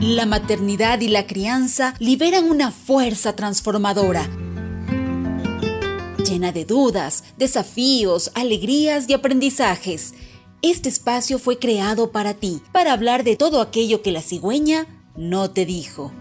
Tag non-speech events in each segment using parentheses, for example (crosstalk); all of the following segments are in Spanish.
La maternidad y la crianza liberan una fuerza transformadora, llena de dudas, desafíos, alegrías y aprendizajes. Este espacio fue creado para ti, para hablar de todo aquello que la cigüeña no te dijo.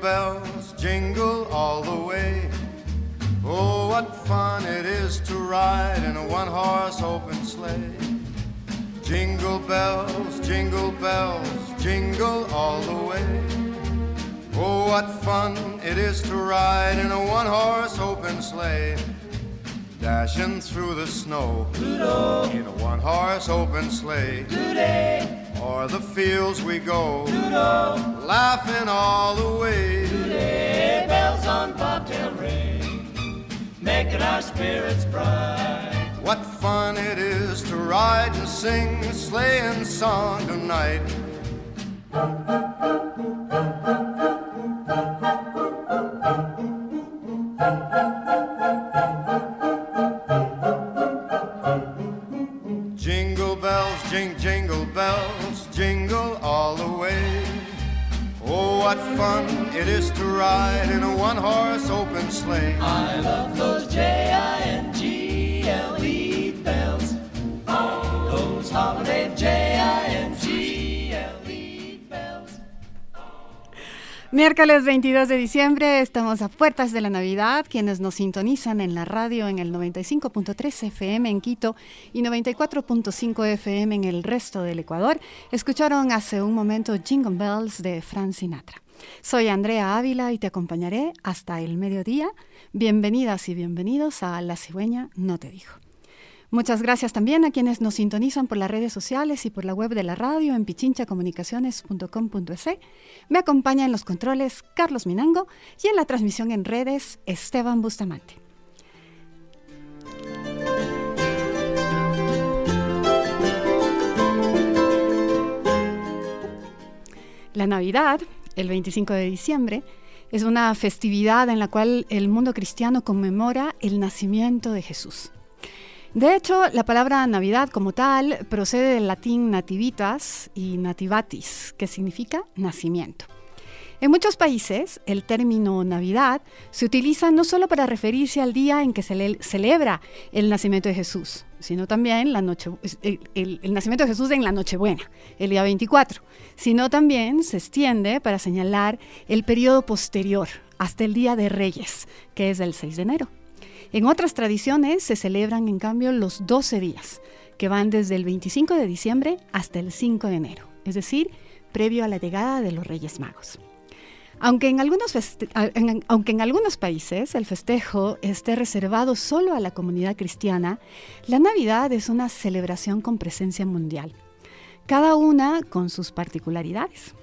Bells, jingle all the way. Oh, what fun it is to ride in a one horse open sleigh. Jingle bells, jingle bells, jingle all the way. Oh, what fun it is to ride in a one horse open sleigh. Dashing through the snow Doodle. in a one horse open sleigh. Doodle. O'er the fields we go, Doodle. laughing all the way. Doodle. Bells on bobtail ring, making our spirits bright. What fun it is to ride and sing a sleighing song tonight. what fun it is to ride in a one horse open sleigh. I love those J I N G L E bells, those holiday J. Miércoles 22 de diciembre, estamos a puertas de la Navidad. Quienes nos sintonizan en la radio en el 95.3 FM en Quito y 94.5 FM en el resto del Ecuador, escucharon hace un momento Jingle Bells de Frank Sinatra. Soy Andrea Ávila y te acompañaré hasta el mediodía. Bienvenidas y bienvenidos a La Cigüeña No Te Dijo. Muchas gracias también a quienes nos sintonizan por las redes sociales y por la web de la radio en pichinchacomunicaciones.com.es. Me acompaña en los controles Carlos Minango y en la transmisión en redes Esteban Bustamante. La Navidad, el 25 de diciembre, es una festividad en la cual el mundo cristiano conmemora el nacimiento de Jesús. De hecho, la palabra Navidad como tal procede del latín nativitas y nativatis, que significa nacimiento. En muchos países, el término Navidad se utiliza no solo para referirse al día en que se celebra el nacimiento de Jesús, sino también la noche, el, el, nacimiento de Jesús en la Nochebuena, el día 24, sino también se extiende para señalar el periodo posterior, hasta el Día de Reyes, que es el 6 de enero. En otras tradiciones se celebran en cambio los 12 días, que van desde el 25 de diciembre hasta el 5 de enero, es decir, previo a la llegada de los Reyes Magos. Aunque en, algunos aunque en algunos países el festejo esté reservado solo a la comunidad cristiana, la Navidad es una celebración con presencia mundial, cada una con sus particularidades.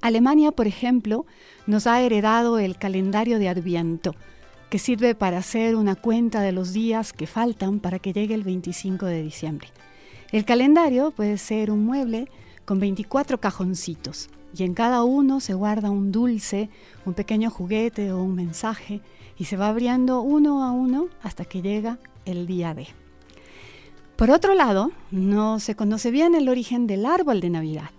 Alemania, por ejemplo, nos ha heredado el calendario de Adviento, que sirve para hacer una cuenta de los días que faltan para que llegue el 25 de diciembre. El calendario puede ser un mueble con 24 cajoncitos y en cada uno se guarda un dulce, un pequeño juguete o un mensaje y se va abriendo uno a uno hasta que llega el día D. Por otro lado, no se conoce bien el origen del árbol de Navidad.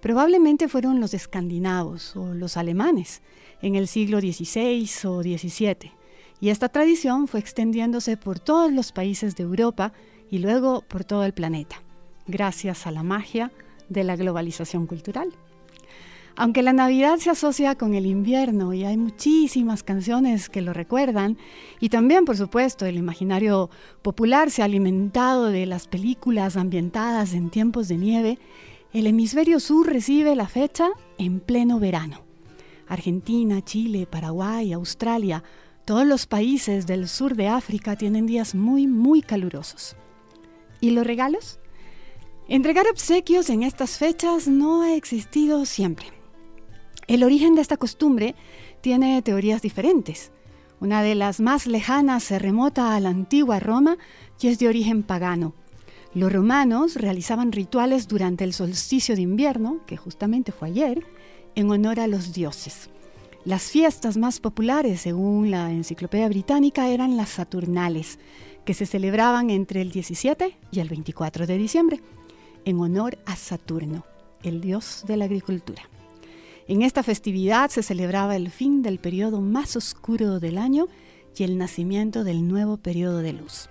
Probablemente fueron los escandinavos o los alemanes en el siglo XVI o XVII y esta tradición fue extendiéndose por todos los países de Europa y luego por todo el planeta, gracias a la magia de la globalización cultural. Aunque la Navidad se asocia con el invierno y hay muchísimas canciones que lo recuerdan, y también, por supuesto, el imaginario popular se ha alimentado de las películas ambientadas en tiempos de nieve, el hemisferio sur recibe la fecha en pleno verano. Argentina, Chile, Paraguay, Australia, todos los países del sur de África tienen días muy, muy calurosos. ¿Y los regalos? Entregar obsequios en estas fechas no ha existido siempre. El origen de esta costumbre tiene teorías diferentes. Una de las más lejanas se remota a la antigua Roma y es de origen pagano. Los romanos realizaban rituales durante el solsticio de invierno, que justamente fue ayer, en honor a los dioses. Las fiestas más populares, según la Enciclopedia Británica, eran las Saturnales, que se celebraban entre el 17 y el 24 de diciembre, en honor a Saturno, el dios de la agricultura. En esta festividad se celebraba el fin del periodo más oscuro del año y el nacimiento del nuevo periodo de luz.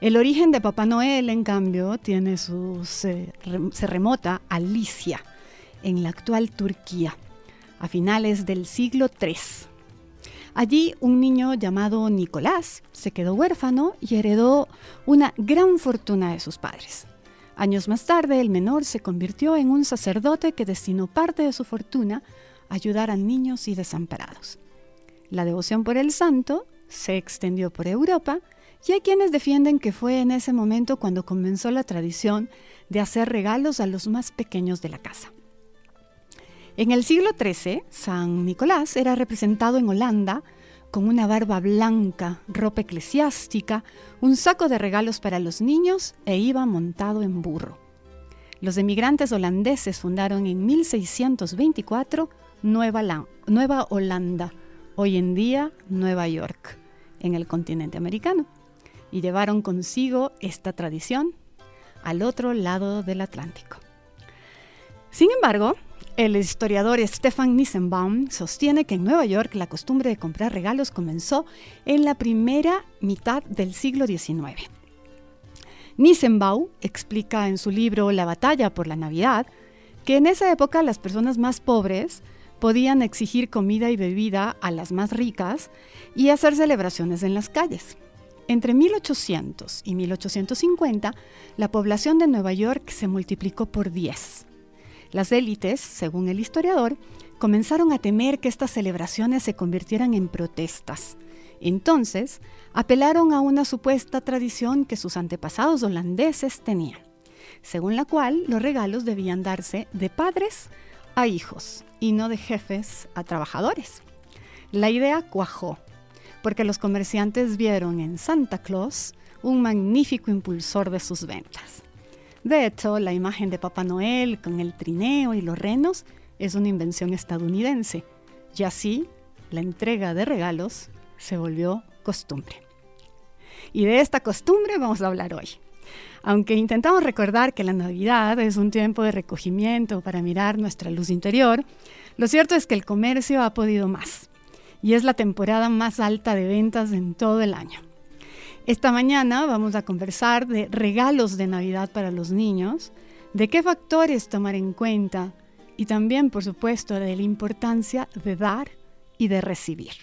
El origen de Papá Noel, en cambio, tiene su, se, se remota a Licia, en la actual Turquía, a finales del siglo III. Allí un niño llamado Nicolás se quedó huérfano y heredó una gran fortuna de sus padres. Años más tarde, el menor se convirtió en un sacerdote que destinó parte de su fortuna a ayudar a niños y desamparados. La devoción por el santo se extendió por Europa y hay quienes defienden que fue en ese momento cuando comenzó la tradición de hacer regalos a los más pequeños de la casa. En el siglo XIII, San Nicolás era representado en Holanda con una barba blanca, ropa eclesiástica, un saco de regalos para los niños e iba montado en burro. Los emigrantes holandeses fundaron en 1624 Nueva, Nueva Holanda, hoy en día Nueva York, en el continente americano, y llevaron consigo esta tradición al otro lado del Atlántico. Sin embargo, el historiador Stefan Nissenbaum sostiene que en Nueva York la costumbre de comprar regalos comenzó en la primera mitad del siglo XIX. Nissenbaum explica en su libro La batalla por la Navidad que en esa época las personas más pobres podían exigir comida y bebida a las más ricas y hacer celebraciones en las calles. Entre 1800 y 1850, la población de Nueva York se multiplicó por 10 las élites, según el historiador, comenzaron a temer que estas celebraciones se convirtieran en protestas. Entonces, apelaron a una supuesta tradición que sus antepasados holandeses tenían, según la cual los regalos debían darse de padres a hijos y no de jefes a trabajadores. La idea cuajó, porque los comerciantes vieron en Santa Claus un magnífico impulsor de sus ventas. De hecho, la imagen de Papá Noel con el trineo y los renos es una invención estadounidense, y así la entrega de regalos se volvió costumbre. Y de esta costumbre vamos a hablar hoy. Aunque intentamos recordar que la Navidad es un tiempo de recogimiento para mirar nuestra luz interior, lo cierto es que el comercio ha podido más y es la temporada más alta de ventas en todo el año. Esta mañana vamos a conversar de regalos de Navidad para los niños, de qué factores tomar en cuenta y también, por supuesto, de la importancia de dar y de recibir.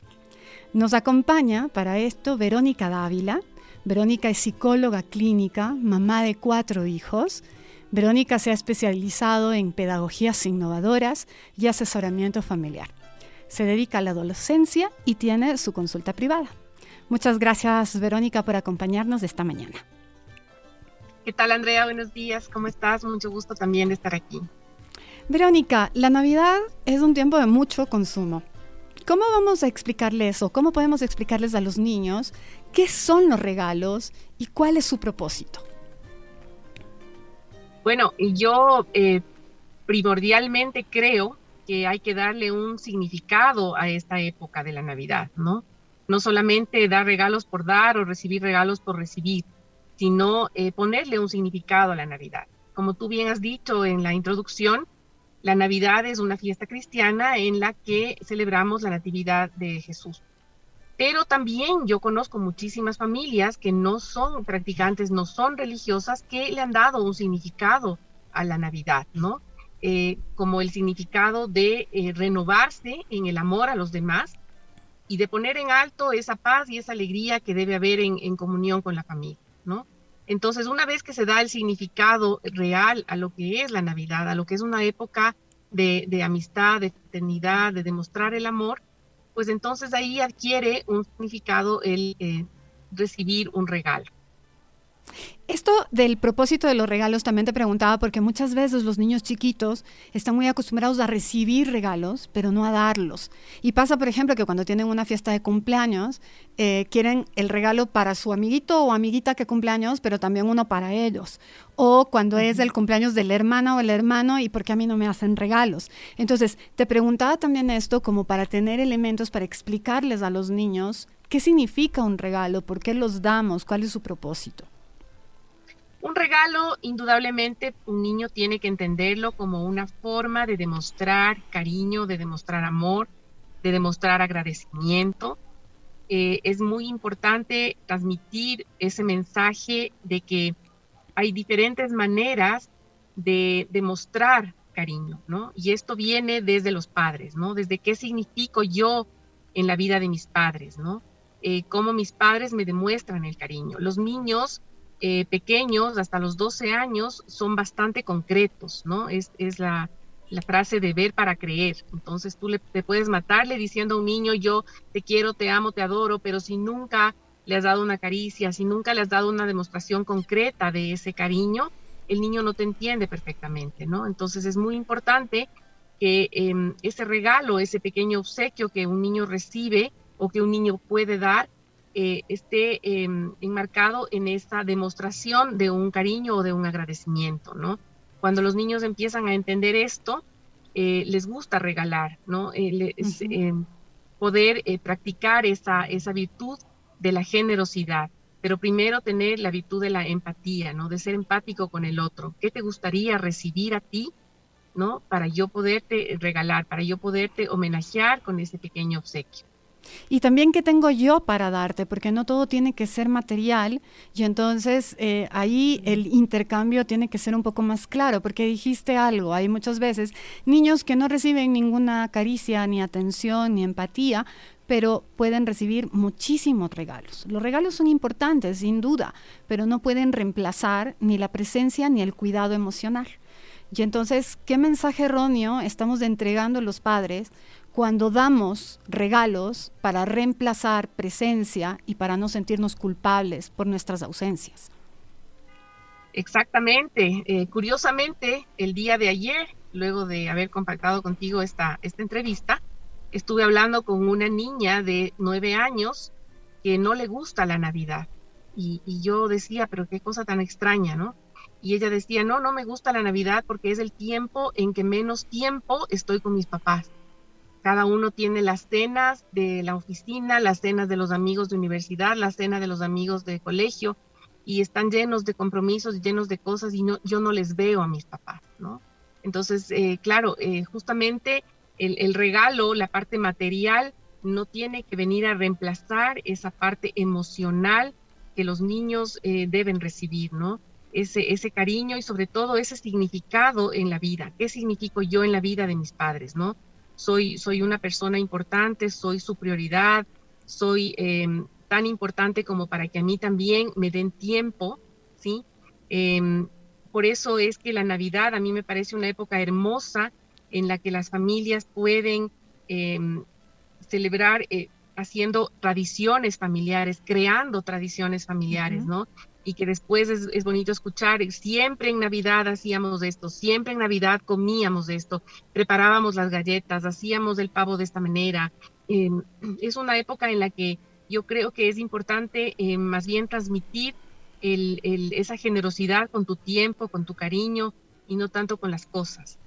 Nos acompaña para esto Verónica Dávila. Verónica es psicóloga clínica, mamá de cuatro hijos. Verónica se ha especializado en pedagogías innovadoras y asesoramiento familiar. Se dedica a la adolescencia y tiene su consulta privada. Muchas gracias, Verónica, por acompañarnos esta mañana. ¿Qué tal, Andrea? Buenos días, ¿cómo estás? Mucho gusto también de estar aquí. Verónica, la Navidad es un tiempo de mucho consumo. ¿Cómo vamos a explicarles o cómo podemos explicarles a los niños qué son los regalos y cuál es su propósito? Bueno, yo eh, primordialmente creo que hay que darle un significado a esta época de la Navidad, ¿no? No solamente dar regalos por dar o recibir regalos por recibir, sino eh, ponerle un significado a la Navidad. Como tú bien has dicho en la introducción, la Navidad es una fiesta cristiana en la que celebramos la Natividad de Jesús. Pero también yo conozco muchísimas familias que no son practicantes, no son religiosas, que le han dado un significado a la Navidad, ¿no? Eh, como el significado de eh, renovarse en el amor a los demás y de poner en alto esa paz y esa alegría que debe haber en, comunión con la familia, ¿no? Entonces, una vez que se da el significado real a lo que es la Navidad, a lo que es una época de, amistad, de fraternidad, de demostrar el amor, pues entonces ahí adquiere un significado el eh, recibir un regalo. Esto del propósito de los regalos también te preguntaba porque muchas veces los niños chiquitos están muy acostumbrados a recibir regalos, pero no a darlos. Y pasa, por ejemplo, que cuando tienen una fiesta de cumpleaños, eh, quieren el regalo para su amiguito o amiguita que cumpleaños, pero también uno para ellos. O cuando es el cumpleaños de la hermana o el hermano, ¿y por qué a mí no me hacen regalos? Entonces, te preguntaba también esto como para tener elementos para explicarles a los niños qué significa un regalo, por qué los damos, cuál es su propósito. Un regalo, indudablemente, un niño tiene que entenderlo como una forma de demostrar cariño, de demostrar amor, de demostrar agradecimiento. Eh, es muy importante transmitir ese mensaje de que hay diferentes maneras de demostrar cariño, ¿no? Y esto viene desde los padres, ¿no? Desde qué significo yo en la vida de mis padres, ¿no? Eh, cómo mis padres me demuestran el cariño. Los niños eh, pequeños, hasta los 12 años, son bastante concretos, ¿no? Es, la, frase de ver para creer. Entonces tú le, te puedes matarle diciendo a un niño, yo te quiero, te amo, te adoro, pero si nunca le has dado una caricia, si nunca le has dado una demostración concreta de ese cariño, el niño no te entiende perfectamente, ¿no? Entonces es muy importante que em, ese regalo, ese pequeño obsequio que un niño recibe o que un niño puede dar, eh, esté em, enmarcado en esta demostración de un cariño o de un agradecimiento, ¿no? Cuando los niños empiezan a entender esto, eh, les gusta regalar, ¿no? Eh, em, poder practicar esa, esa virtud de la generosidad, pero primero tener la virtud de la empatía, ¿no? De ser empático con el otro. ¿Qué te gustaría recibir a ti, ¿no? Para yo poderte regalar, para yo poderte homenajear con ese pequeño obsequio. Y también qué tengo yo para darte, porque no todo tiene que ser material y entonces eh, ahí el intercambio tiene que ser un poco más claro, porque dijiste algo, hay muchas veces niños que no reciben ninguna caricia, ni atención, ni empatía, pero pueden recibir muchísimos regalos. Los regalos son importantes, sin duda, pero no pueden reemplazar ni la presencia ni el cuidado emocional. Y entonces, ¿qué mensaje erróneo estamos entregando los padres cuando damos regalos para reemplazar presencia y para no sentirnos culpables por nuestras ausencias. Exactamente. Eh, curiosamente, el día de ayer, luego de haber compactado contigo esta, esta entrevista, estuve hablando con una niña de nueve años que no le gusta la Navidad. Y, y, yo decía, pero qué cosa tan extraña, ¿no? Y ella decía, no, no me gusta la Navidad porque es el tiempo en que menos tiempo estoy con mis papás. Cada uno tiene las cenas de la oficina, las cenas de los amigos de universidad, la cena de los amigos de colegio, y están llenos de compromisos, llenos de cosas, y no, yo no les veo a mis papás, ¿no? Entonces, eh, claro, eh, justamente el, regalo, la parte material, no tiene que venir a reemplazar esa parte emocional que los niños eh, deben recibir, ¿no? Ese, ese cariño y sobre todo ese significado en la vida. ¿Qué significo yo en la vida de mis padres, no? Soy, soy una persona importante, soy su prioridad, soy em, tan importante como para que a mí también me den tiempo, ¿sí? Em, por eso es que la Navidad a mí me parece una época hermosa en la que las familias pueden em, celebrar eh, haciendo tradiciones familiares, creando tradiciones familiares, ¿no? y que después es, bonito escuchar, siempre en Navidad hacíamos esto, siempre en Navidad comíamos esto, preparábamos las galletas, hacíamos el pavo de esta manera. Em, (clears throat) es una época en la que yo creo que es importante eh, más bien transmitir esa generosidad con tu tiempo, con tu cariño y no tanto con las cosas.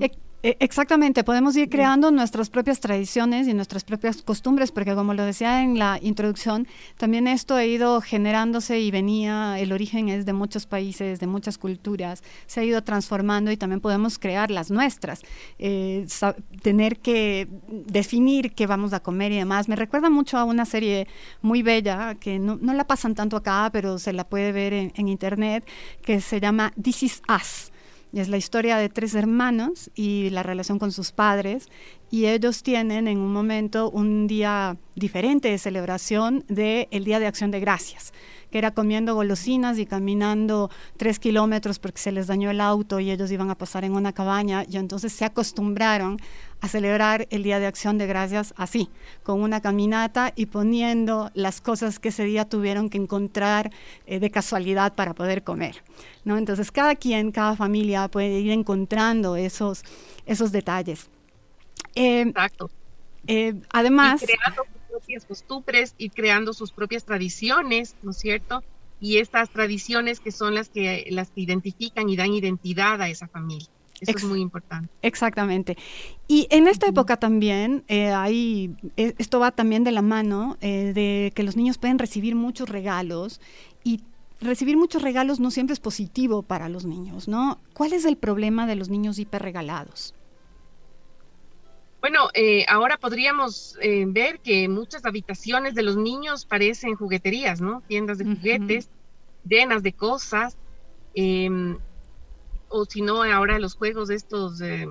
E, exactamente, podemos ir creando nuestras propias tradiciones y nuestras propias costumbres, porque como lo decía en la introducción, también esto ha ido generándose y venía, el origen es de muchos países, de muchas culturas, se ha ido transformando y también podemos crear las nuestras, eh, tener que definir qué vamos a comer y demás. Me recuerda mucho a una serie muy bella, que no, la pasan tanto acá, pero se la puede ver en, en internet, que se llama This is Us es la historia de tres hermanos y la relación con sus padres y ellos tienen en un momento un día diferente de celebración del el Día de Acción de Gracias que era comiendo golosinas y caminando tres kilómetros porque se les dañó el auto y ellos iban a pasar en una cabaña y entonces se acostumbraron a celebrar el Día de Acción de Gracias así, con una caminata y poniendo las cosas que ese día tuvieron que encontrar eh, de casualidad para poder comer. ¿no? Entonces cada quien, cada familia puede ir encontrando esos, esos detalles. Eh, Exacto. Eh, además propias costumbres, y creando sus propias tradiciones, ¿no es cierto? Y estas tradiciones que son las que las que identifican y dan identidad a esa familia. Eso es muy importante. Exactamente. Y en esta época también, eh, hay, e, esto va también de la mano eh, de que los niños pueden recibir muchos regalos y recibir muchos regalos no siempre es positivo para los niños, ¿no? ¿Cuál es el problema de los niños hiperregalados? Bueno, eh, ahora podríamos eh, ver que muchas habitaciones de los niños parecen jugueterías, ¿no? Tiendas de juguetes, llenas de cosas, em, o si no, ahora los juegos estos eh,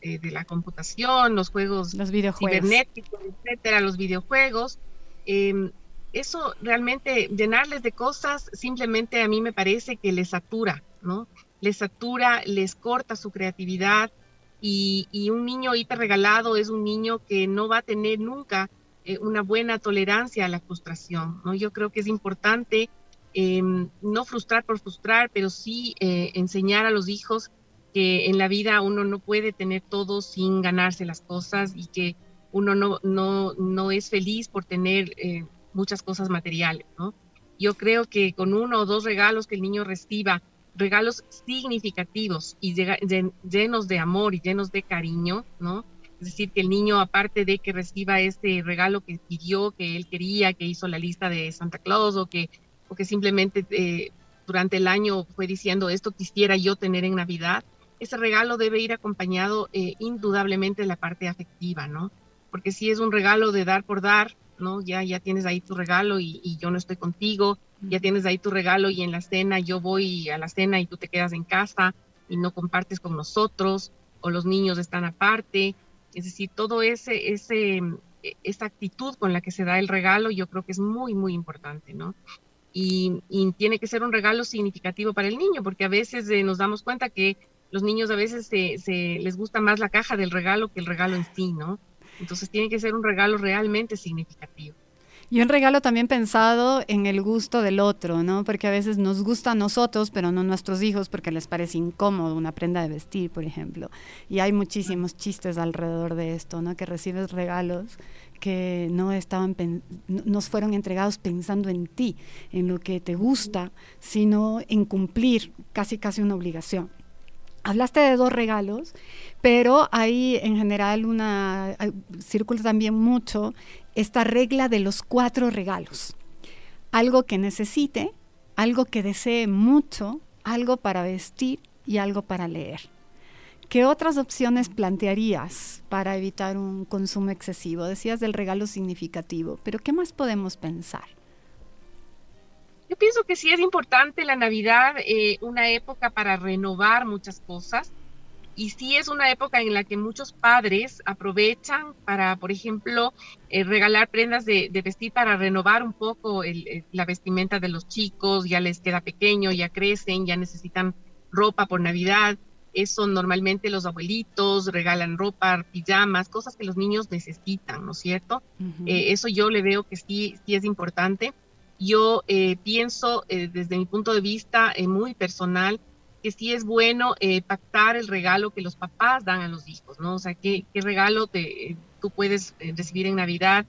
de la computación, los juegos los videojuegos. cibernéticos, etcétera, los videojuegos. Em, eso realmente, llenarles de cosas, simplemente a mí me parece que les satura, ¿no? Les satura, les corta su creatividad, y, un niño hiperregalado es un niño que no va a tener nunca eh, una buena tolerancia a la frustración. ¿no? Yo creo que es importante em, no frustrar por frustrar, pero sí eh, enseñar a los hijos que en la vida uno no puede tener todo sin ganarse las cosas y que uno no, no, no es feliz por tener eh, muchas cosas materiales. ¿no? Yo creo que con uno o dos regalos que el niño reciba regalos significativos y llenos de amor y llenos de cariño, ¿no? Es decir, que el niño, aparte de que reciba este regalo que pidió, que él quería, que hizo la lista de Santa Claus o que, o que simplemente eh, durante el año fue diciendo esto quisiera yo tener en Navidad, ese regalo debe ir acompañado eh, indudablemente de la parte afectiva, ¿no? Porque si es un regalo de dar por dar, ¿no? Ya, ya tienes ahí tu regalo y, y yo no estoy contigo, ya tienes ahí tu regalo y en la cena yo voy a la cena y tú te quedas en casa y no compartes con nosotros o los niños están aparte. Es decir, todo ese, ese, esa actitud con la que se da el regalo yo creo que es muy, muy importante, ¿no? Y, tiene que ser un regalo significativo para el niño, porque a veces eh, nos damos cuenta que los niños a veces se, se, les gusta más la caja del regalo que el regalo en sí, ¿no? Entonces tiene que ser un regalo realmente significativo. Y un regalo también pensado en el gusto del otro, ¿no? Porque a veces nos gusta a nosotros, pero no a nuestros hijos porque les parece incómodo una prenda de vestir, por ejemplo. Y hay muchísimos chistes alrededor de esto, ¿no? Que recibes regalos que no estaban nos fueron entregados pensando en ti, en lo que te gusta, sino en cumplir casi casi una obligación. Hablaste de dos regalos, pero hay en general una circula también mucho esta regla de los cuatro regalos. Algo que necesite, algo que desee mucho, algo para vestir y algo para leer. ¿Qué otras opciones plantearías para evitar un consumo excesivo? Decías del regalo significativo, pero ¿qué más podemos pensar? Yo pienso que sí es importante la Navidad, eh, una época para renovar muchas cosas, y sí es una época en la que muchos padres aprovechan para, por ejemplo, eh, regalar prendas de, vestir para renovar un poco la vestimenta de los chicos, ya les queda pequeño, ya crecen, ya necesitan ropa por Navidad. Eso normalmente los abuelitos regalan ropa, pijamas, cosas que los niños necesitan, ¿no es cierto? Eh, eso yo le veo que sí, sí es importante. Yo eh, pienso desde mi punto de vista muy personal, que sí es bueno eh, pactar el regalo que los papás dan a los hijos, ¿no? O sea, qué, qué regalo te, tú puedes eh, recibir en Navidad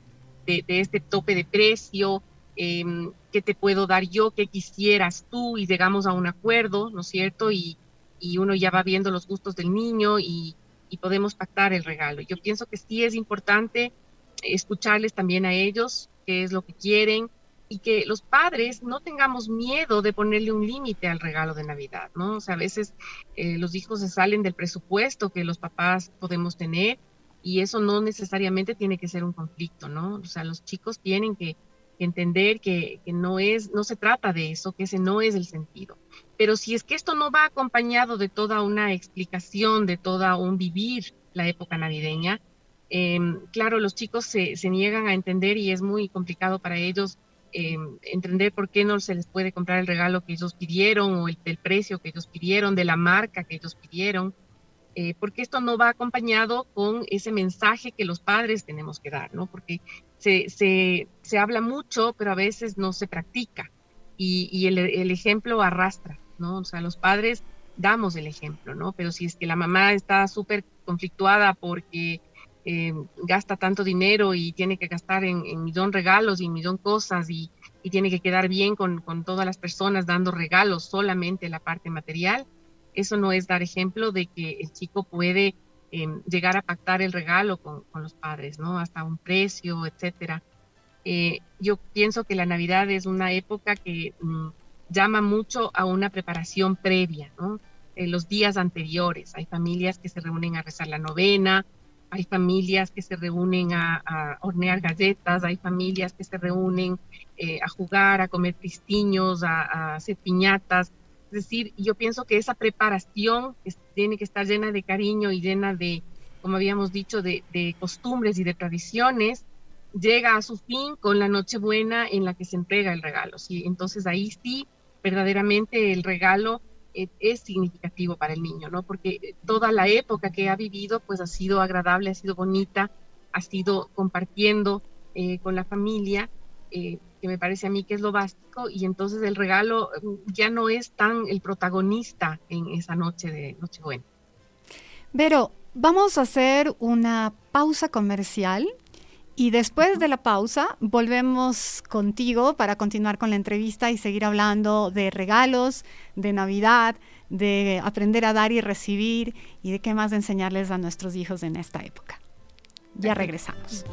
de, este tope de precio, em, qué te puedo dar yo, qué quisieras tú, y llegamos a un acuerdo, ¿no es cierto? Y, y uno ya va viendo los gustos del niño y, y podemos pactar el regalo. Yo pienso que sí es importante escucharles también a ellos, qué es lo que quieren, y que los padres no tengamos miedo de ponerle un límite al regalo de Navidad, ¿no? O sea, a veces eh, los hijos se salen del presupuesto que los papás podemos tener y eso no necesariamente tiene que ser un conflicto, ¿no? O sea, los chicos tienen que, entender que, que, no es, no se trata de eso, que ese no es el sentido. Pero si es que esto no va acompañado de toda una explicación, de toda un vivir la época navideña, Em, claro, los chicos se, niegan a entender y es muy complicado para ellos em, entender por qué no se les puede comprar el regalo que ellos pidieron o el, del precio que ellos pidieron, de la marca que ellos pidieron, eh, porque esto no va acompañado con ese mensaje que los padres tenemos que dar, ¿no? Porque se, se, habla mucho, pero a veces no se practica y, el, el, ejemplo arrastra, ¿no? O sea, los padres damos el ejemplo, ¿no? Pero si es que la mamá está súper conflictuada porque eh, gasta tanto dinero y tiene que gastar en, en millón regalos y millón cosas y, tiene que quedar bien con, todas las personas dando regalos, solamente la parte material, eso no es dar ejemplo de que el chico puede em, llegar a pactar el regalo con, los padres, ¿no? Hasta un precio, etcétera. Eh, yo pienso que la Navidad es una época que mm, llama mucho a una preparación previa, ¿no? En los días anteriores. Hay familias que se reúnen a rezar la novena, hay familias que se reúnen a, hornear galletas, hay familias que se reúnen eh, a jugar, a comer pistiños, a, hacer piñatas. Es decir, yo pienso que esa preparación tiene que estar llena de cariño y llena de, como habíamos dicho, de, costumbres y de tradiciones, llega a su fin con la Nochebuena en la que se entrega el regalo. ¿sí? Entonces ahí sí, verdaderamente el regalo eh, es significativo para el niño, ¿no? Porque toda la época que ha vivido, pues ha sido agradable, ha sido bonita, ha sido compartiendo eh, con la familia, eh, que me parece a mí que es lo básico, y entonces el regalo mm, ya no es tan el protagonista en esa noche de Nochebuena. Pero vamos a hacer una pausa comercial y después de la pausa, volvemos contigo para continuar con la entrevista y seguir hablando de regalos, de Navidad, de aprender a dar y recibir y de qué más enseñarles a nuestros hijos en esta época. Ya regresamos.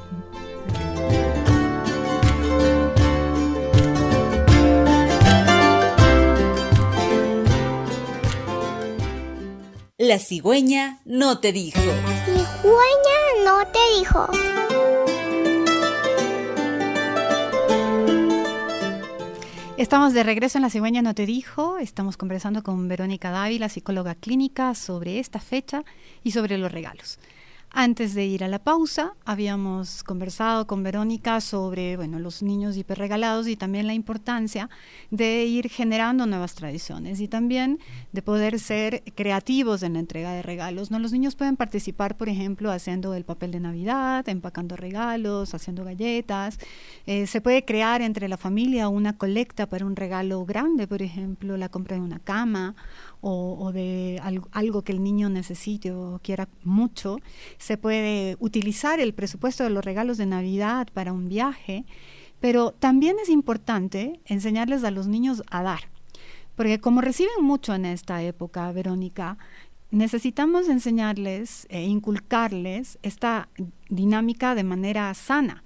La cigüeña no te dijo. La cigüeña no te dijo. Estamos de regreso en La Cigüeña No Te Dijo. Estamos conversando con Verónica Dávila, psicóloga clínica, sobre esta fecha y sobre los regalos. Antes de ir a la pausa, habíamos conversado con Verónica sobre bueno, los niños hiperregalados y también la importancia de ir generando nuevas tradiciones y también de poder ser creativos en la entrega de regalos. ¿no? Los niños pueden participar, por ejemplo, haciendo el papel de Navidad, empacando regalos, haciendo galletas. Eh, se puede crear entre la familia una colecta para un regalo grande, por ejemplo, la compra de una cama o, de algo, que el niño necesite o quiera mucho, se puede utilizar el presupuesto de los regalos de Navidad para un viaje, pero también es importante enseñarles a los niños a dar, porque como reciben mucho en esta época, Verónica, necesitamos enseñarles e inculcarles esta dinámica de manera sana,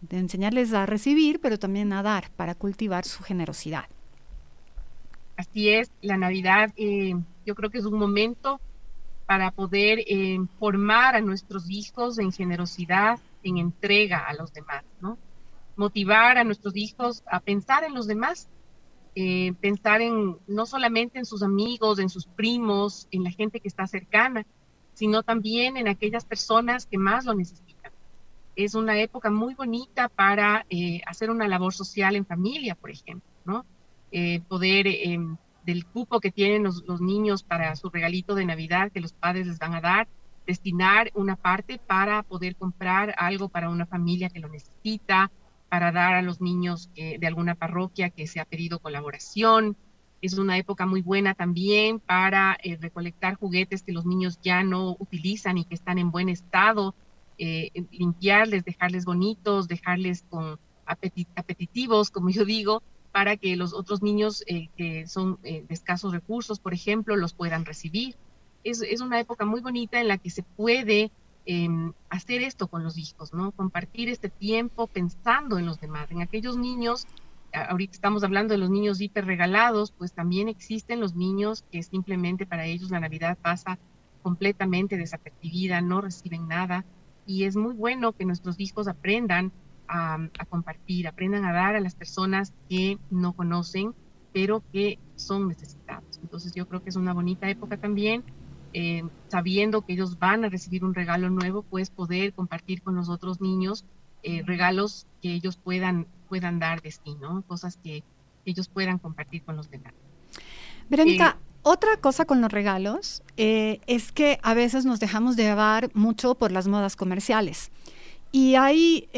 de enseñarles a recibir, pero también a dar para cultivar su generosidad. Así es, la Navidad eh, yo creo que es un momento para poder eh, formar a nuestros hijos en generosidad, en entrega a los demás, ¿no? Motivar a nuestros hijos a pensar en los demás, eh, pensar en no solamente en sus amigos, en sus primos, en la gente que está cercana, sino también en aquellas personas que más lo necesitan. Es una época muy bonita para hacer una labor social en familia, por ejemplo, ¿no? Eh, poder em, del cupo que tienen los, niños para su regalito de Navidad que los padres les van a dar, destinar una parte para poder comprar algo para una familia que lo necesita, para dar a los niños de alguna parroquia que se ha pedido colaboración. Es una época muy buena también para eh, recolectar juguetes que los niños ya no utilizan y que están en buen estado, eh, limpiarles, dejarles bonitos, dejarles con apetitivos, como yo digo, para que los otros niños eh, que son eh, de escasos recursos, por ejemplo, los puedan recibir. Es, es, una época muy bonita en la que se puede em, hacer esto con los hijos, ¿no? Compartir este tiempo pensando en los demás, en aquellos niños, ahorita estamos hablando de los niños hiperregalados, pues también existen los niños que simplemente para ellos la Navidad pasa completamente desapercibida, no reciben nada, y es muy bueno que nuestros hijos aprendan a, compartir, aprendan a dar a las personas que no conocen, pero que son necesitados. Entonces yo creo que es una bonita época también eh, sabiendo que ellos van a recibir un regalo nuevo, pues poder compartir con los otros niños eh, regalos que ellos puedan, puedan dar de sí, ¿no? Cosas que ellos puedan compartir con los demás. Verónica, eh, otra cosa con los regalos es que a veces nos dejamos llevar mucho por las modas comerciales. Y hay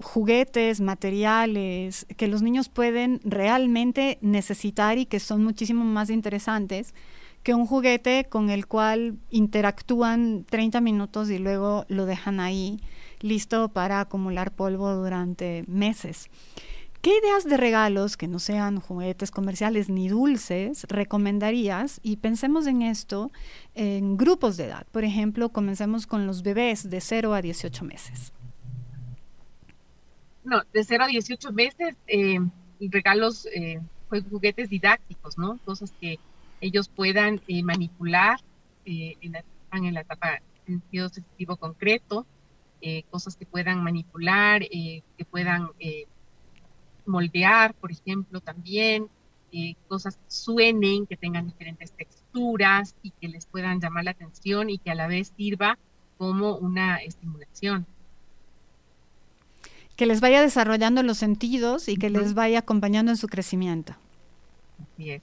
juguetes, materiales que los niños pueden realmente necesitar y que son muchísimo más interesantes que un juguete con el cual interactúan 30 minutos y luego lo dejan ahí listo para acumular polvo durante meses. ¿Qué ideas de regalos que no sean juguetes comerciales ni dulces recomendarías? Y pensemos en esto en grupos de edad. Por ejemplo, comencemos con los bebés de 0 a 18 meses. No, de 0 a 18 meses, eh, regalos, eh, juguetes didácticos, ¿no? Cosas que ellos puedan eh, manipular eh, en, la, etapa en sentido sensitivo concreto, eh, cosas que puedan manipular, que puedan moldear, por ejemplo, también, cosas que suenen, que tengan diferentes texturas y que les puedan llamar la atención y que a la vez sirva como una estimulación. Que les vaya desarrollando los sentidos y que les vaya acompañando en su crecimiento. Así es.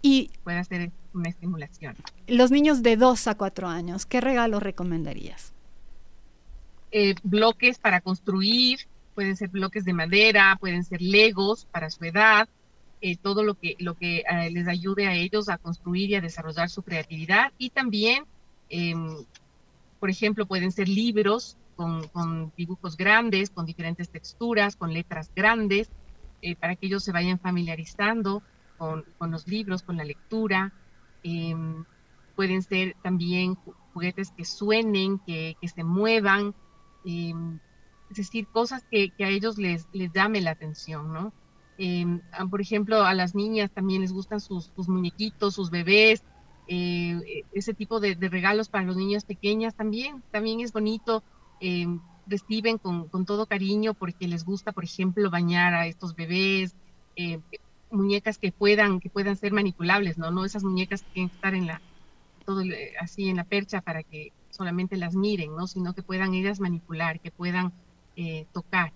Y puede hacer una estimulación. Los niños de 2 a 4 años, ¿qué regalo recomendarías? Eh, bloques para construir, pueden ser bloques de madera, pueden ser legos para su edad, eh, todo lo que, lo que eh, les ayude a ellos a construir y a desarrollar su creatividad. Y también, em, por ejemplo, pueden ser libros con, dibujos grandes, con diferentes texturas, con letras grandes, para que ellos se vayan familiarizando con, los libros, con la lectura. Em, pueden ser también juguetes que suenen, que, se muevan, em, es decir, cosas que, a ellos les, les llame la atención, ¿no? Em, por ejemplo, a las niñas también les gustan sus, muñequitos, sus bebés, eh, ese tipo de, regalos para los niños pequeñas también, también es bonito. reciben con, con, todo cariño porque les gusta, por ejemplo, bañar a estos bebés, eh, muñecas que puedan, que puedan ser manipulables, ¿no? No esas muñecas que tienen que estar en la, todo así en la percha para que solamente las miren, ¿no? Sino que puedan ellas manipular, que puedan eh, tocar.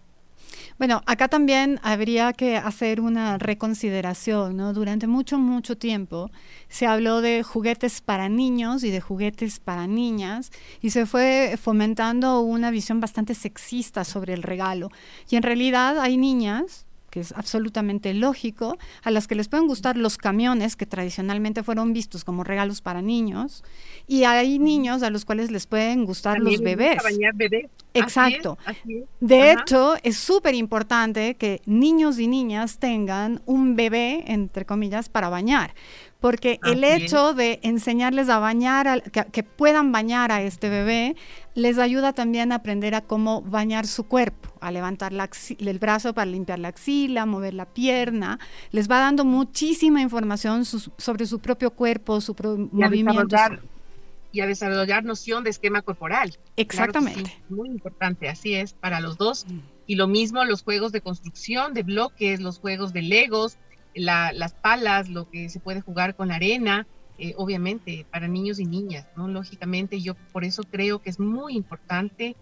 Bueno, acá también habría que hacer una reconsideración, ¿no? Durante mucho, mucho tiempo se habló de juguetes para niños y de juguetes para niñas y se fue fomentando una visión bastante sexista sobre el regalo. Y en realidad hay niñas que es absolutamente lógico, a las que les pueden gustar los camiones que tradicionalmente fueron vistos como regalos para niños, y hay niños a los cuales les pueden gustar los bebés. Exacto. De hecho, es súper importante que niños y niñas tengan un bebé, entre comillas, para bañar, porque el hecho de enseñarles a bañar, que, puedan bañar a este bebé, les ayuda también a aprender a cómo bañar su cuerpo, a levantar el brazo para limpiar la axila, mover la pierna, les va dando muchísima información sobre su propio cuerpo, su movimiento. y a desarrollar noción de esquema corporal. Exactamente. muy importante, así es, para los dos. Y lo mismo los juegos de construcción, de bloques, los juegos de legos, las palas, lo que se puede jugar con arena, eh, obviamente para niños y niñas, ¿no? Lógicamente yo por eso creo que es muy importante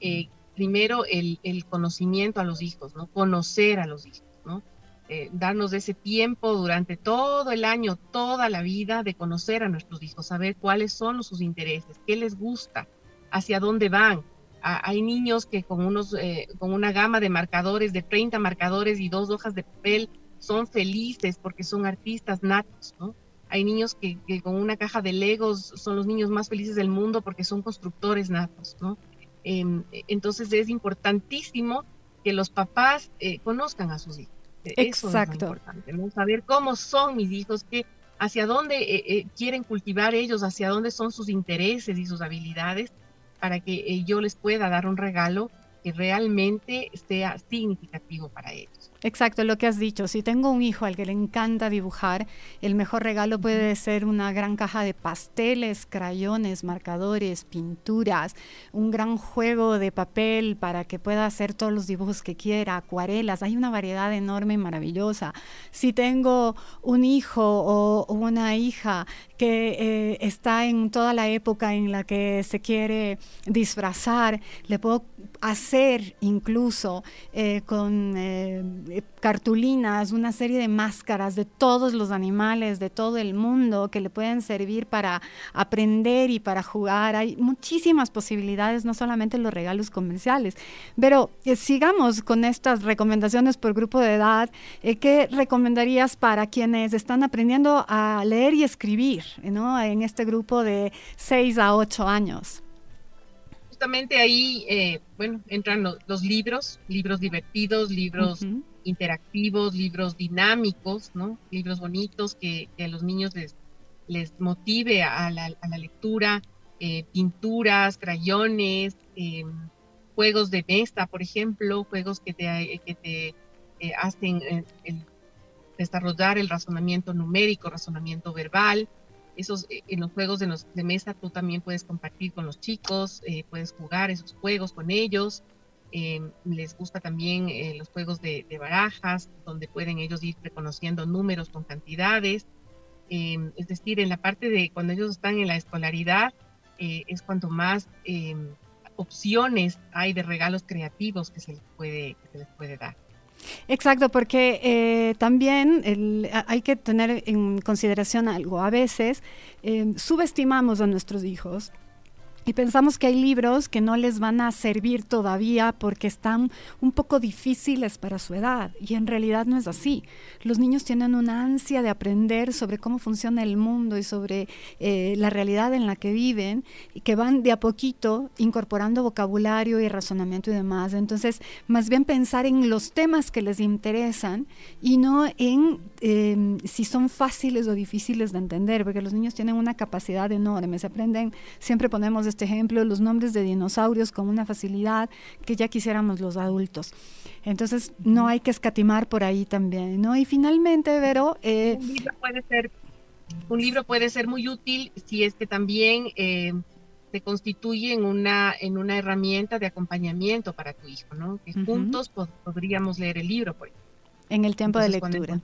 eh, primero el, conocimiento a los hijos, ¿no? Conocer a los hijos, ¿no? Eh, darnos ese tiempo durante todo el año, toda la vida, de conocer a nuestros hijos, saber cuáles son sus intereses, qué les gusta, hacia dónde van. hay niños que con, unos, con una gama de marcadores, de 30 marcadores y dos hojas de papel, son felices porque son artistas natos, ¿no? Hay niños que, con una caja de Legos son los niños más felices del mundo porque son constructores natos, ¿no? Em, entonces es importantísimo que los papás eh, conozcan a sus hijos. Exacto. importante, ¿no? Saber cómo son mis hijos, que, hacia dónde eh, eh, quieren cultivar ellos, hacia dónde son sus intereses y sus habilidades, para que yo les pueda dar un regalo que realmente sea significativo para ellos. Exacto, lo que has dicho. Si tengo un hijo al que le encanta dibujar, el mejor regalo puede ser una gran caja de pasteles, crayones, marcadores, pinturas, un gran juego de papel para que pueda hacer todos los dibujos que quiera, acuarelas. Hay una variedad enorme y maravillosa. Si tengo un hijo o una hija que eh, está en toda la época en la que se quiere disfrazar, le puedo hacer incluso eh, con eh, cartulinas una serie de máscaras de todos los animales de todo el mundo que le pueden servir para aprender y para jugar. Hay muchísimas posibilidades, no solamente los regalos comerciales. Pero sigamos con estas recomendaciones por grupo de edad. ¿Qué recomendarías para quienes están aprendiendo a leer y escribir? en este grupo de 6 a 8 años. Justamente ahí, eh, bueno, entran los, libros, libros divertidos, libros interactivos, libros dinámicos. Libros bonitos que, a los niños les, motive a la, lectura, eh, pinturas, crayones, em, juegos de mesa, por ejemplo, juegos que te, que te eh, hacen desarrollar el razonamiento numérico, razonamiento verbal, esos, eh, en los juegos de, de, mesa tú también puedes compartir con los chicos, eh, puedes jugar esos juegos con ellos. Em, les gusta también eh, los juegos de, barajas, donde pueden ellos ir reconociendo números con cantidades. Em, es decir, en la parte de cuando ellos están en la escolaridad, es cuanto más em, opciones hay de regalos creativos que se les puede, que se les puede dar. Exacto, porque eh, también hay que tener en consideración algo. A veces eh, subestimamos a nuestros hijos y pensamos que hay libros que no les van a servir todavía porque están un poco difíciles para su edad. Y en realidad no es así. Los niños tienen una ansia de aprender sobre cómo funciona el mundo y sobre eh, la realidad en la que viven y que van de a poquito incorporando vocabulario y razonamiento y demás. Entonces, más bien pensar en los temas que les interesan y no en em, si son fáciles o difíciles de entender, porque los niños tienen una capacidad enorme. Se aprenden, siempre ponemos este ejemplo, los nombres de dinosaurios con una facilidad que ya quisiéramos los adultos. Entonces, no hay que escatimar por ahí también, ¿no? Y finalmente, Vero... Eh, un, libro puede ser, un libro puede ser muy útil si es que también eh, se constituye en una, en una herramienta de acompañamiento para tu hijo, ¿no? Que juntos podríamos leer el libro, por ejemplo. En el tiempo de lectura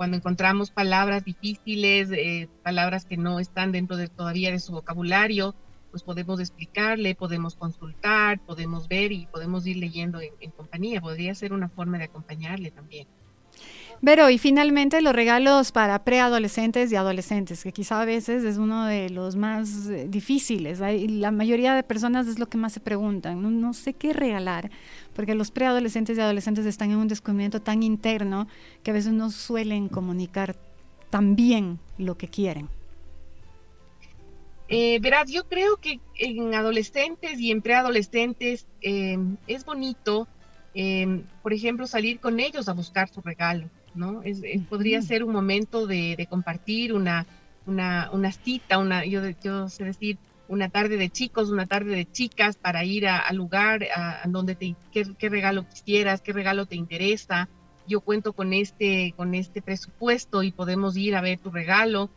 cuando encontramos palabras difíciles, eh, palabras que no están dentro de, todavía de su vocabulario, pues podemos explicarle, podemos consultar, podemos ver y podemos ir leyendo en, compañía. Podría ser una forma de acompañarle también. Pero y finalmente los regalos para preadolescentes y adolescentes, que quizá a veces es uno de los más eh, difíciles. la mayoría de personas es lo que más se preguntan, no, no sé qué regalar, porque los preadolescentes y adolescentes están en un descubrimiento tan interno que a veces no suelen comunicar tan bien lo que quieren. Eh, verás, yo creo que en adolescentes y en preadolescentes em, es bonito, em, por ejemplo, salir con ellos a buscar su regalo, ¿no? Es, Podría ser un momento de, compartir una, una, una, cita, una, yo, yo sé decir, una tarde de chicos, una tarde de chicas para ir al lugar a, donde te, qué, regalo quisieras, qué regalo te interesa. Yo cuento con este, con este presupuesto y podemos ir a ver tu regalo.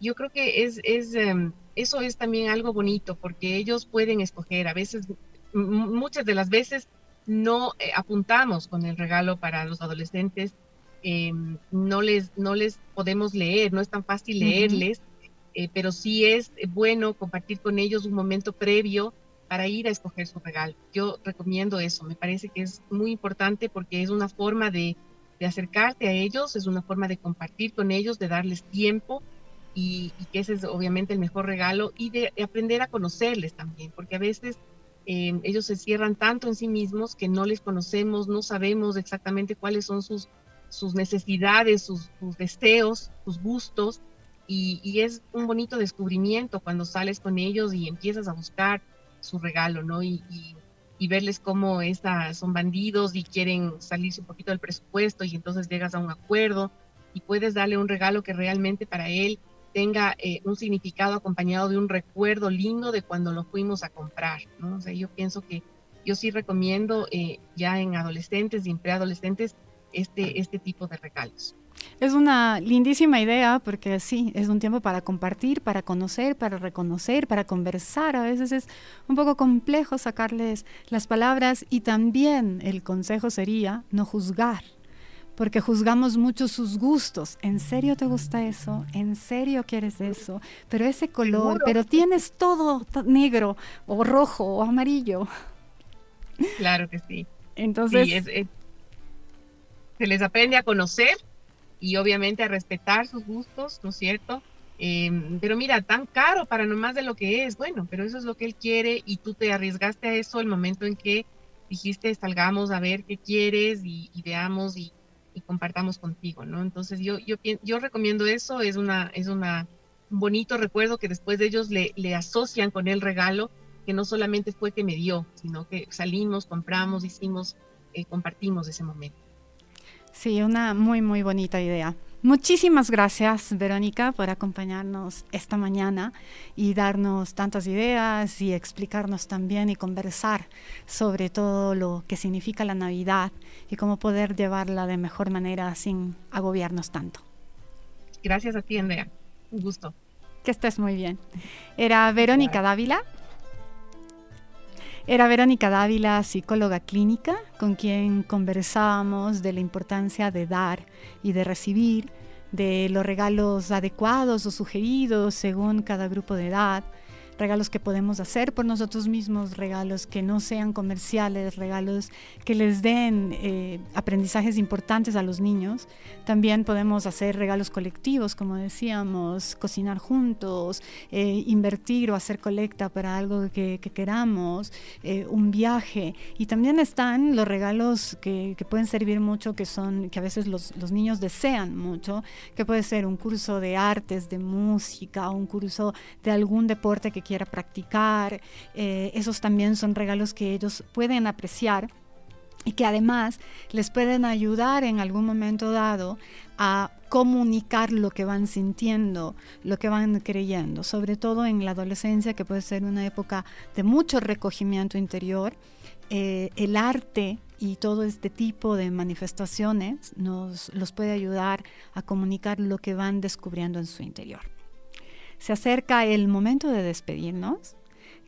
Yo creo que es, es em, eso es también algo bonito porque ellos pueden escoger. A veces, muchas de las veces no eh, apuntamos con el regalo para los adolescentes, em, no, les, no les podemos leer, no es tan fácil leerles, eh, pero sí es bueno compartir con ellos un momento previo para ir a escoger su regalo. Yo recomiendo eso, me parece que es muy importante porque es una forma de, de acercarte a ellos, es una forma de compartir con ellos, de darles tiempo y, que ese es obviamente el mejor regalo y de, aprender a conocerles también, porque a veces em, ellos se cierran tanto en sí mismos que no les conocemos, no sabemos exactamente cuáles son sus, sus necesidades, sus, deseos, sus gustos, y, es un bonito descubrimiento cuando sales con ellos y empiezas a buscar su regalo, ¿no? Y, y verles cómo esa, son bandidos y quieren salirse un poquito del presupuesto y entonces llegas a un acuerdo y puedes darle un regalo que realmente para él tenga eh, un significado acompañado de un recuerdo lindo de cuando lo fuimos a comprar, ¿no? O yo pienso que yo sí recomiendo eh, ya en adolescentes y en preadolescentes este, este tipo de regalos. Es una lindísima idea porque sí, es un tiempo para compartir, para conocer, para reconocer, para conversar. A veces es un poco complejo sacarles las palabras y también el consejo sería no juzgar, porque juzgamos mucho sus gustos. ¿En serio te gusta eso? ¿En serio quieres eso? Pero ese color, pero tienes todo negro o rojo o amarillo. Claro que sí. Entonces... se les aprende a conocer y obviamente a respetar sus gustos, ¿no es cierto? Em, pero mira, tan caro para nomás de lo que es, bueno, pero eso es lo que él quiere y tú te arriesgaste a eso el momento en que dijiste salgamos a ver qué quieres y, veamos y, compartamos contigo, ¿no? Entonces yo, yo, yo recomiendo eso, es, una, es una, un bonito recuerdo que después de ellos le, le asocian con el regalo, que no solamente fue que me dio, sino que salimos, compramos, hicimos, eh, compartimos ese momento. Sí, una muy, muy bonita idea. Muchísimas gracias, Verónica, por acompañarnos esta mañana y darnos tantas ideas y explicarnos también y conversar sobre todo lo que significa la Navidad y cómo poder llevarla de mejor manera sin agobiarnos tanto. Gracias a ti, Andrea. Un gusto. Que estés muy bien. Era Verónica Dávila, era Verónica Dávila, psicóloga clínica, con quien conversábamos de la importancia de dar y de recibir, de los regalos adecuados o sugeridos según cada grupo de edad, regalos que podemos hacer por nosotros mismos, regalos que no sean comerciales, regalos que les den eh, aprendizajes importantes a los niños. También podemos hacer regalos colectivos, como decíamos, cocinar juntos, eh, invertir o hacer colecta para algo que, queramos, eh, un viaje. Y también están los regalos que, pueden servir mucho, que son, que a veces los, los niños desean mucho, que puede ser un curso de artes, de música, un curso de algún deporte que quiera practicar. Eh, esos también son regalos que ellos pueden apreciar y que además les pueden ayudar en algún momento dado a comunicar lo que van sintiendo, lo que van creyendo, sobre todo en la adolescencia que puede ser una época de mucho recogimiento interior. Eh, el arte y todo este tipo de manifestaciones nos los puede ayudar a comunicar lo que van descubriendo en su interior. Se acerca el momento de despedirnos.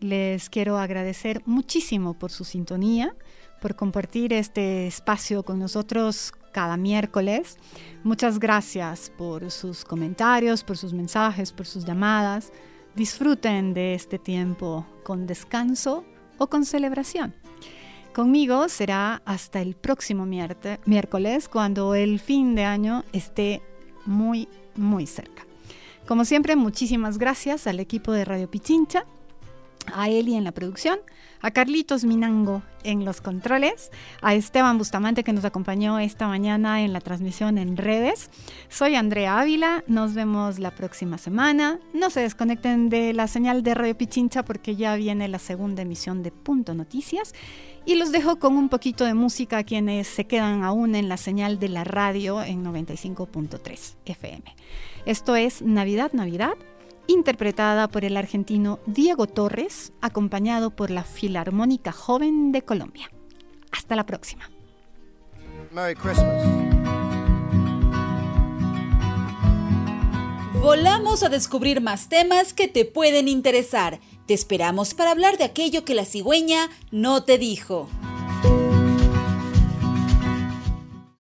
Les quiero agradecer muchísimo por su sintonía, por compartir este espacio con nosotros cada miércoles. Muchas gracias por sus comentarios, por sus mensajes, por sus llamadas. Disfruten de este tiempo con descanso o con celebración. Conmigo será hasta el próximo miércoles cuando el fin de año esté muy, muy cerca. Como siempre, muchísimas gracias al equipo de Radio Pichincha, a Eli en la producción, a Carlitos Minango en los controles, a Esteban Bustamante que nos acompañó esta mañana en la transmisión en redes. Soy Andrea Ávila, nos vemos la próxima semana. No se desconecten de la señal de Radio Pichincha porque ya viene la segunda emisión de Punto Noticias. Y los dejo con un poquito de música a quienes se quedan aún en la señal de la radio en 95.3 FM. Esto es Navidad, Navidad, interpretada por el argentino Diego Torres, acompañado por la Filarmónica Joven de Colombia. Hasta la próxima. Merry Christmas. Volamos a descubrir más temas que te pueden interesar. Te esperamos para hablar de aquello que la cigüeña no te dijo.